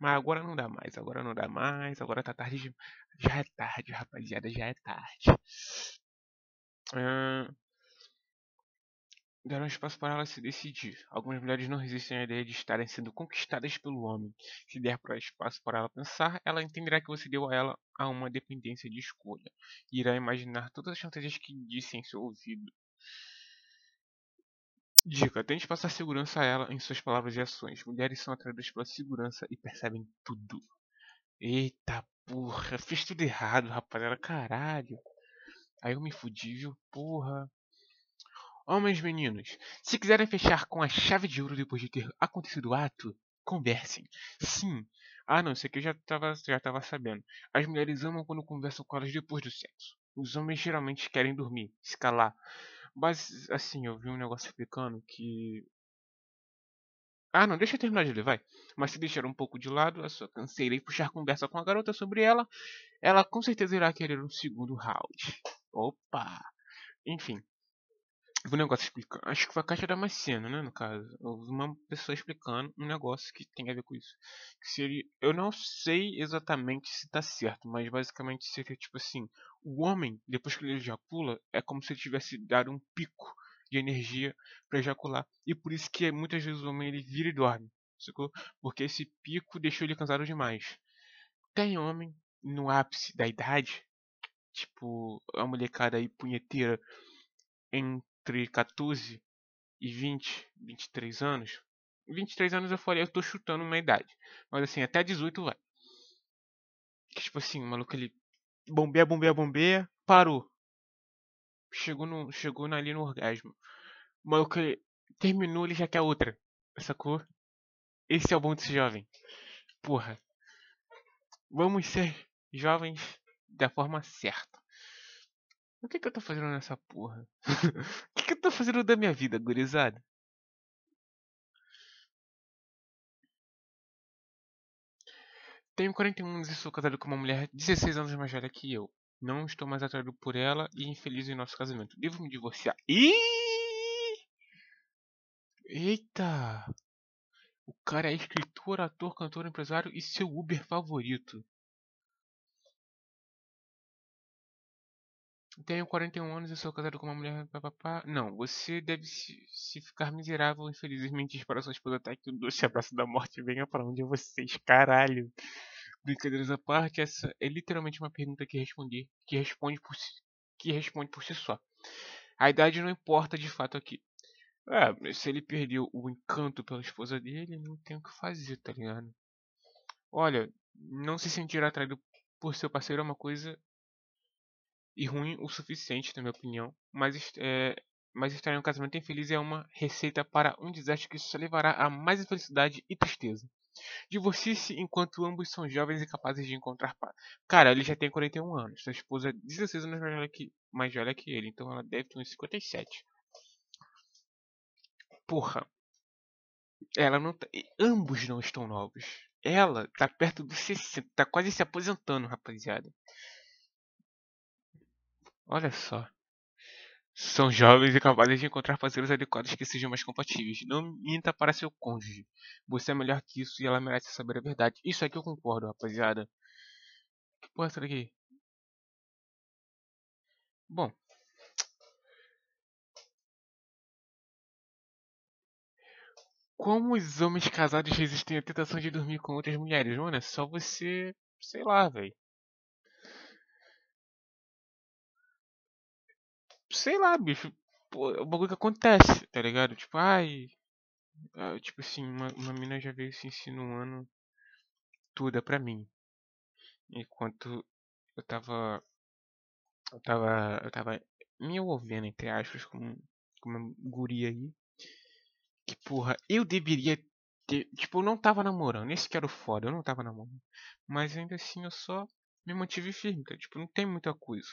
Mas agora não dá mais, agora não dá mais, agora tá tarde. De... Já é tarde, rapaziada, já é tarde. Hum... Deram espaço para ela se decidir. Algumas mulheres não resistem à ideia de estarem sendo conquistadas pelo homem. Se der para espaço para ela pensar, ela entenderá que você deu a ela a uma dependência de escolha. E irá imaginar todas as fantasias que disse em seu ouvido. Dica: tente passar segurança a ela em suas palavras e ações. Mulheres são atraídas pela segurança e percebem tudo. Eita porra, fiz tudo errado, rapaziada. Caralho. Aí eu me fudi, viu? Porra. Homens meninos, se quiserem fechar com a chave de ouro depois de ter acontecido o ato, conversem. Sim. Ah não, isso aqui eu já estava já tava sabendo. As mulheres amam quando conversam com elas depois do sexo. Os homens geralmente querem dormir, se calar. Mas, assim, eu vi um negócio explicando que. Ah, não, deixa eu terminar de ler, vai. Mas se deixar um pouco de lado a sua canseira e puxar conversa com a garota sobre ela, ela com certeza irá querer um segundo round. Opa! Enfim, o negócio explicando. Acho que foi a Caixa Damasceno, né? No caso. Uma pessoa explicando um negócio que tem a ver com isso. Que seria. Eu não sei exatamente se tá certo, mas basicamente seria tipo assim: o homem, depois que ele ejacula, é como se ele tivesse dado um pico de energia para ejacular. E por isso que muitas vezes o homem ele vira e dorme. Sacou? Porque esse pico deixou ele cansado demais. Tem homem no ápice da idade, tipo a molecada aí punheteira em entre 14 e 20, 23 anos. 23 anos eu falei, eu tô chutando uma idade. Mas assim, até 18 vai. Que, tipo assim, o maluco ele bombeia, bombeia, bombeia, parou. Chegou, no, chegou ali no orgasmo. O maluco ele terminou, ele já quer outra. Sacou? Esse é o bom desse jovem. Porra. Vamos ser jovens da forma certa. O que, que eu tô fazendo nessa porra? o que, que eu tô fazendo da minha vida, gurizada? Tenho 41 anos e sou casado com uma mulher 16 anos mais velha que eu. Não estou mais atraído por ela e infeliz em nosso casamento. Devo me divorciar. Ih! Eita! O cara é escritor, ator, cantor, empresário e seu Uber favorito. Tenho 41 anos e sou casado com uma mulher. Não, você deve se, se ficar miserável, infelizmente, para sua esposa até que o doce abraço da morte venha para onde vocês, caralho. Brincadeiras à parte, essa é literalmente uma pergunta que responder, que responde por si, que responde por si só. A idade não importa de fato aqui. É, se ele perdeu o encanto pela esposa dele, não tem o que fazer, tá ligado? Olha, não se sentir atraído por seu parceiro é uma coisa e ruim o suficiente, na minha opinião. Mas, é, mas estar em um casamento infeliz é uma receita para um desastre que só levará a mais infelicidade e tristeza. Divorcie-se enquanto ambos são jovens e capazes de encontrar paz. Cara, ele já tem 41 anos. Sua esposa é 16 anos mais velha que, mais velha que ele. Então ela deve ter uns 57. Porra. Ela não tá, ambos não estão novos. Ela tá perto dos 60. Tá quase se aposentando, rapaziada. Olha só. São jovens e capazes de encontrar parceiros adequados que sejam mais compatíveis. Não minta para seu cônjuge. Você é melhor que isso e ela merece saber a verdade. Isso aqui eu concordo, rapaziada. Que porra é essa daqui? Bom. Como os homens casados resistem à tentação de dormir com outras mulheres? Mano, é só você. Sei lá, velho. Sei lá, bicho. Pô, é o bagulho que acontece, tá ligado? Tipo, ai. Ah, tipo assim, uma, uma mina já veio se insinuando tudo é pra mim. Enquanto eu tava. Eu tava. Eu tava me envolvendo, entre aspas, com, com uma guria aí. Que porra, eu deveria ter. Tipo, eu não tava namorando. Esse que era o foda, eu não tava namorando. Mas ainda assim eu só me mantive firme, tá? Tipo, não tem muita coisa.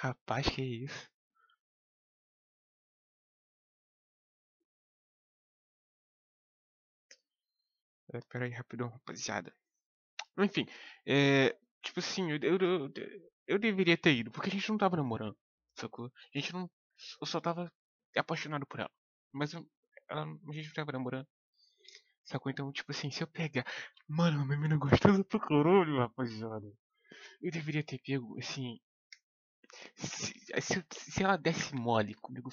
Rapaz, que isso? É, pera aí, rapidão, rapaziada. Enfim, é, tipo assim, eu, eu, eu, eu, deveria ter ido, porque a gente não tava namorando, sacou? A gente não. Eu só tava apaixonado por ela. Mas eu, ela, a gente não tava namorando. Sacou? Então, tipo assim, se eu pegar. Mano, uma menina gostosa pro caralho, rapaziada. Eu deveria ter pego, assim, se, se, se, ela desse mole comigo,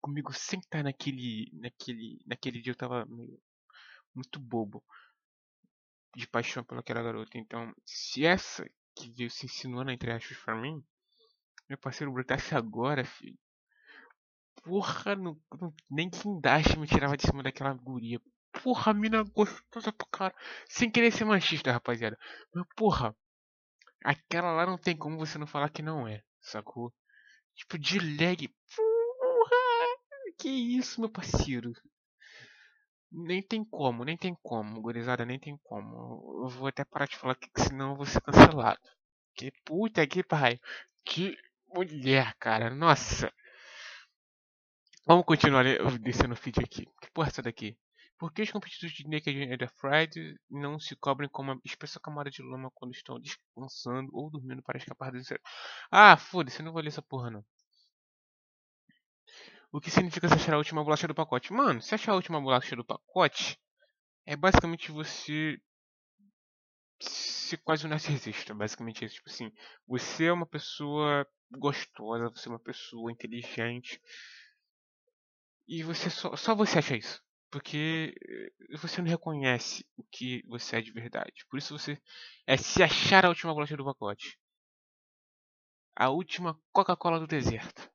comigo sem estar naquele, naquele, naquele dia eu tava meio, muito bobo de paixão pelaquela garota. Então, se essa que veio se insinuando entre aspas pra mim, meu parceiro brotasse agora, filho. Porra, não, não, nem guindaste me tirava de cima daquela guria. Porra, mina gostosa pra cara. Sem querer ser machista, rapaziada. Mas porra, aquela lá não tem como você não falar que não é sacou? Tipo, de lag. Porra! Que isso, meu parceiro? Nem tem como, nem tem como, gurizada, nem tem como. Eu vou até parar de falar que senão eu vou ser cancelado. Que puta que pai. Que mulher, cara. Nossa. Vamos continuar descendo o feed aqui. Que porra é essa daqui? Por que os competidores de Naked and Afraid não se cobrem com uma espessa camada de lama quando estão descansando ou dormindo para escapar do inseto? Ah, foda-se, eu não vou ler essa porra não. O que significa se achar a última bolacha do pacote? Mano, se achar a última bolacha do pacote, é basicamente você ser quase um narcisista, basicamente isso. Tipo assim, você é uma pessoa gostosa, você é uma pessoa inteligente, e você só, só você acha isso. Porque eh, você não reconhece o que você é de verdade. Por isso você é se achar a última bolacha do pacote. A última Coca-Cola do deserto.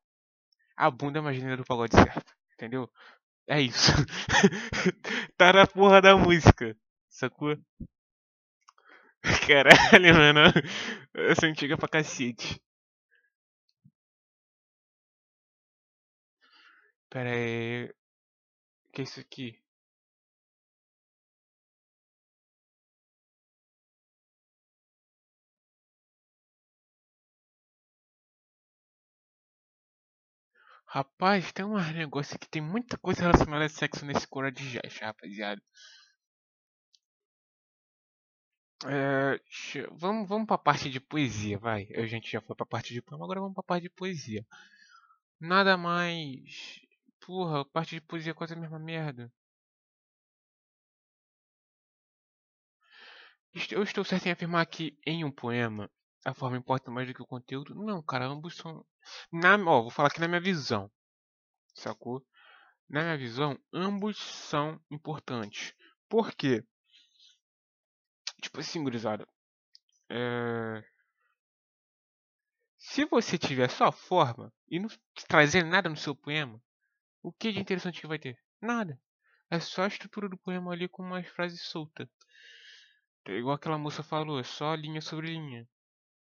A bunda linda do pagode certo. Entendeu? É isso. tá na porra da música. Sacou? Caralho, mano. Essa antiga pra cacete. Pera aí que é isso aqui? Rapaz, tem um negócio aqui, tem muita coisa relacionada a sexo nesse coro de Jazz, rapaziada. É, vamos, vamos pra parte de poesia, vai. A gente já foi pra parte de poema, agora vamos pra parte de poesia. Nada mais. Porra, parte de poesia é quase a mesma merda. Eu estou certo em afirmar que em um poema a forma importa mais do que o conteúdo? Não, cara, ambos são. Na, ó, vou falar aqui na minha visão. Sacou? Na minha visão, ambos são importantes. Por quê? Tipo assim, gurizada. É... Se você tiver só forma e não trazer nada no seu poema, o que de interessante que vai ter? Nada. É só a estrutura do poema ali com umas frases soltas. É igual aquela moça falou, é só linha sobre linha.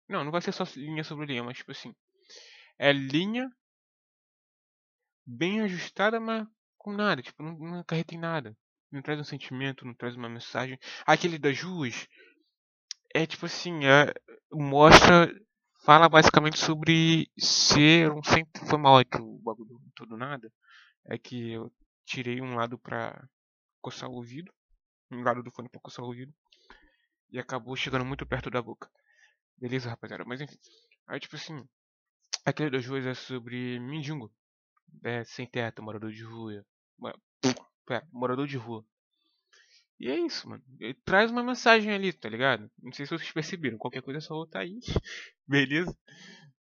Não, não vai ser só linha sobre linha, mas tipo assim. É linha bem ajustada, mas com nada. Tipo, não, não acarreta em nada. Não traz um sentimento, não traz uma mensagem. Aquele das ruas é tipo assim, é, mostra. Fala basicamente sobre ser um sempre foi mal é que o bagulho todo nada. É que eu tirei um lado pra coçar o ouvido. Um lado do fone pra coçar o ouvido. E acabou chegando muito perto da boca. Beleza, rapaziada? Mas enfim. Aí tipo assim. Aquele das ruas é sobre mendigo. É, sem teto, morador de rua. Pera, morador de rua. E é isso, mano. Ele traz uma mensagem ali, tá ligado? Não sei se vocês perceberam. Qualquer coisa é só voltar aí. Beleza?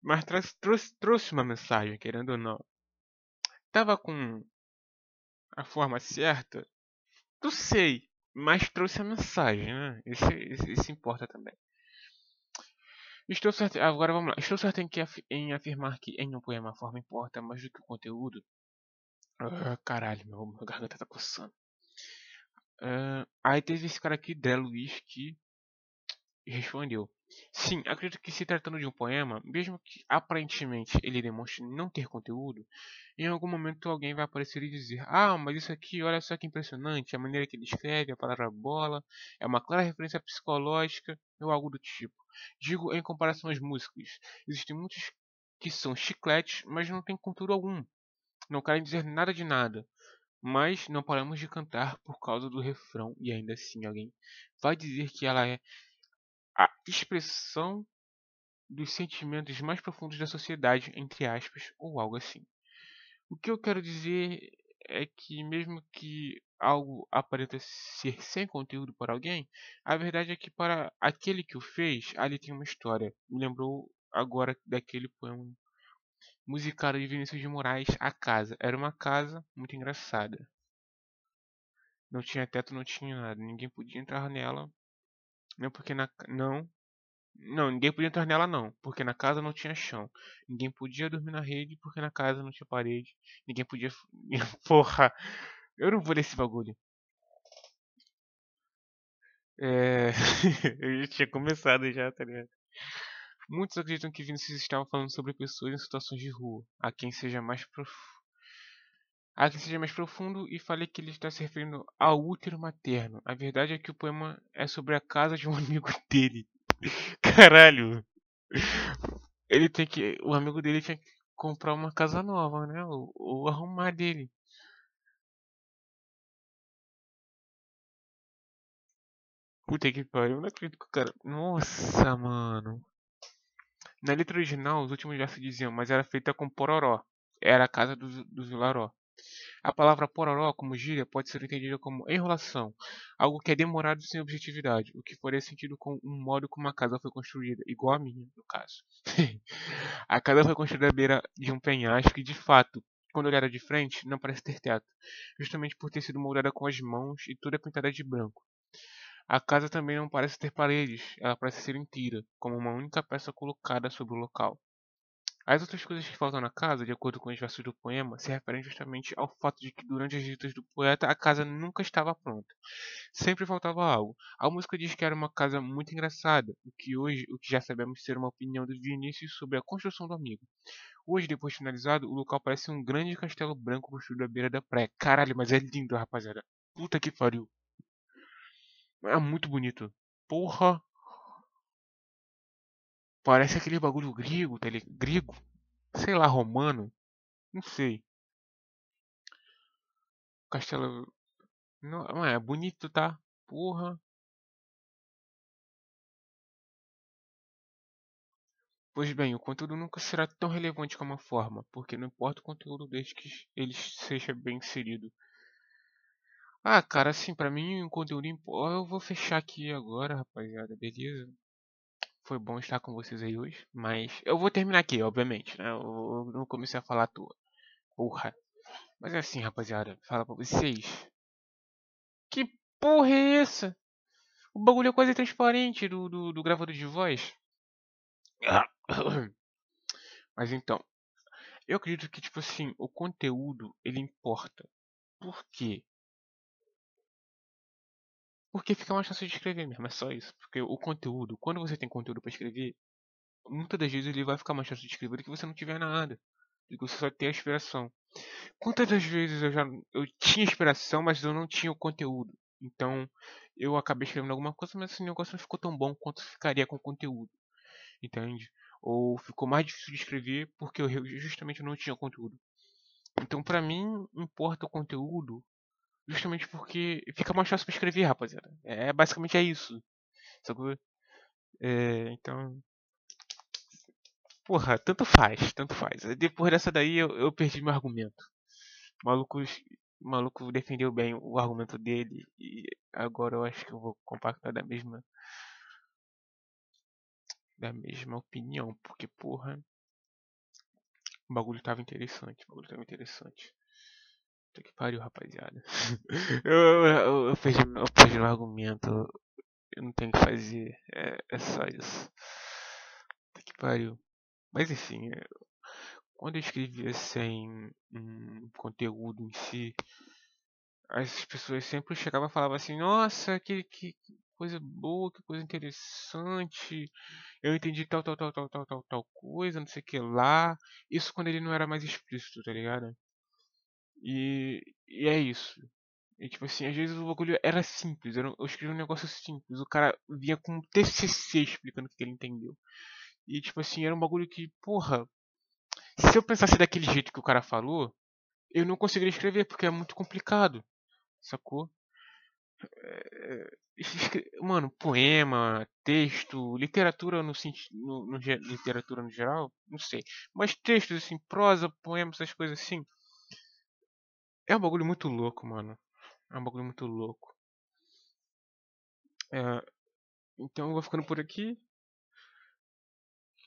Mas traz, trouxe, trouxe uma mensagem, querendo ou não. Tava com a forma certa? Não sei. Mas trouxe a mensagem, né? Isso, isso, isso importa também. Estou certo, agora vamos lá. Estou certo em, que, em afirmar que em um poema a forma importa mais do que o conteúdo. Ah, caralho, meu, minha garganta tá coçando. Uh, aí teve esse cara aqui, Dré Luiz, que respondeu. Sim, acredito que se tratando de um poema, mesmo que aparentemente ele demonstre não ter conteúdo, em algum momento alguém vai aparecer e dizer: Ah, mas isso aqui, olha só que impressionante, a maneira que ele escreve, a palavra bola, é uma clara referência psicológica ou algo do tipo. Digo em comparação às músicas. Existem muitos que são chicletes, mas não têm conteúdo algum. Não querem dizer nada de nada. Mas não paramos de cantar por causa do refrão e ainda assim alguém vai dizer que ela é a expressão dos sentimentos mais profundos da sociedade, entre aspas, ou algo assim. O que eu quero dizer é que mesmo que algo aparenta ser sem conteúdo para alguém, a verdade é que para aquele que o fez, ali tem uma história. Me lembrou agora daquele poema musicado de Vinícius de Moraes, A Casa. Era uma casa muito engraçada. Não tinha teto, não tinha nada. Ninguém podia entrar nela não porque na não não, ninguém podia entrar nela não, porque na casa não tinha chão. Ninguém podia dormir na rede porque na casa não tinha parede. Ninguém podia Porra. Eu não vou nesse bagulho. É... eu já tinha começado já, tá ligado? Muitos acreditam que Vinícius estava falando sobre pessoas em situações de rua, a quem seja mais profundo Há que seja mais profundo e fale que ele está se referindo ao útero materno. A verdade é que o poema é sobre a casa de um amigo dele. Caralho. Ele tem que. O amigo dele tinha que comprar uma casa nova, né? Ou, ou arrumar dele. Puta que pariu, eu não acredito que o cara. Nossa, mano. Na letra original, os últimos versos diziam, mas era feita com pororó. Era a casa dos do Vilaró. A palavra pororó, como gíria, pode ser entendida como enrolação, algo que é demorado sem objetividade, o que faria sentido com um modo como a casa foi construída, igual a minha, no caso. a casa foi construída à beira de um penhasco e, de fato, quando olhada de frente, não parece ter teto, justamente por ter sido moldada com as mãos e toda pintada de branco. A casa também não parece ter paredes, ela parece ser inteira, como uma única peça colocada sobre o local. As outras coisas que faltam na casa, de acordo com os versos do poema, se referem justamente ao fato de que durante as visitas do poeta a casa nunca estava pronta. Sempre faltava algo. A música diz que era uma casa muito engraçada, o que hoje, o que já sabemos ser uma opinião do Vinícius sobre a construção do amigo. Hoje, depois de finalizado, o local parece um grande castelo branco construído à beira da praia. Caralho, mas é lindo, rapaziada. Puta que pariu. É muito bonito. Porra, Parece aquele bagulho grego, tá grego, sei lá, romano, não sei. Castelo. Não, é bonito, tá? Porra. Pois bem, o conteúdo nunca será tão relevante como a forma, porque não importa o conteúdo desde que ele seja bem inserido. Ah, cara, assim, pra mim o conteúdo importa. Eu vou fechar aqui agora, rapaziada, beleza? Foi bom estar com vocês aí hoje. Mas eu vou terminar aqui, obviamente, né? Eu não comecei a falar à toa. Porra. Mas é assim, rapaziada. Fala pra vocês. Que porra é essa? O bagulho é quase transparente do, do, do gravador de voz. Mas então, eu acredito que, tipo assim, o conteúdo, ele importa. Por quê? Porque fica mais fácil de escrever mesmo, é só isso. Porque o conteúdo, quando você tem conteúdo para escrever, muitas das vezes ele vai ficar mais fácil de escrever do que você não tiver nada. Do que você só ter a inspiração. Quantas das vezes eu já eu tinha inspiração, mas eu não tinha o conteúdo. Então eu acabei escrevendo alguma coisa, mas esse negócio não ficou tão bom quanto ficaria com o conteúdo. Entende? Ou ficou mais difícil de escrever porque eu justamente não tinha conteúdo. Então para mim importa o conteúdo justamente porque fica mais fácil para escrever, rapaziada. É basicamente é isso. Sabe? É, então Porra, tanto faz, tanto faz. Depois dessa daí eu, eu perdi meu argumento. O maluco, o maluco defendeu bem o argumento dele e agora eu acho que eu vou compactar da mesma da mesma opinião, porque porra, o bagulho tava interessante, o bagulho tava interessante. Puta que pariu, rapaziada. eu, eu, eu, perdi, eu perdi argumento. Eu não tenho o que fazer. É, é só isso. Puta que pariu. Mas enfim, é, quando eu escrevia sem um conteúdo em si, as pessoas sempre chegavam e falavam assim, nossa, que, que coisa boa, que coisa interessante, eu entendi tal, tal, tal, tal, tal, tal, tal coisa, não sei o que lá. Isso quando ele não era mais explícito, tá ligado? E, e é isso. E tipo assim, às vezes o bagulho era simples, eu escrevi um negócio simples, o cara vinha com um TCC explicando o que ele entendeu. E tipo assim, era um bagulho que, porra, se eu pensasse daquele jeito que o cara falou, eu não conseguiria escrever porque é muito complicado, sacou? É, mano, poema, texto, literatura no, no, no, literatura no geral, não sei. Mas textos assim, prosa, poemas, essas coisas assim. É um bagulho muito louco, mano. É um bagulho muito louco. É, então eu vou ficando por aqui.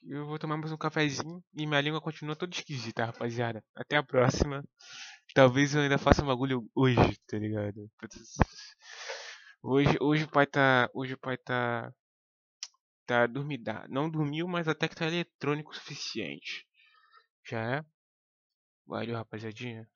Eu vou tomar mais um cafezinho e minha língua continua toda esquisita, rapaziada. Até a próxima. Talvez eu ainda faça um bagulho hoje, tá ligado? Hoje, hoje o pai tá. Hoje o pai tá. Tá dormindo. Não dormiu, mas até que tá eletrônico o suficiente. Já é? Valeu, rapaziadinha.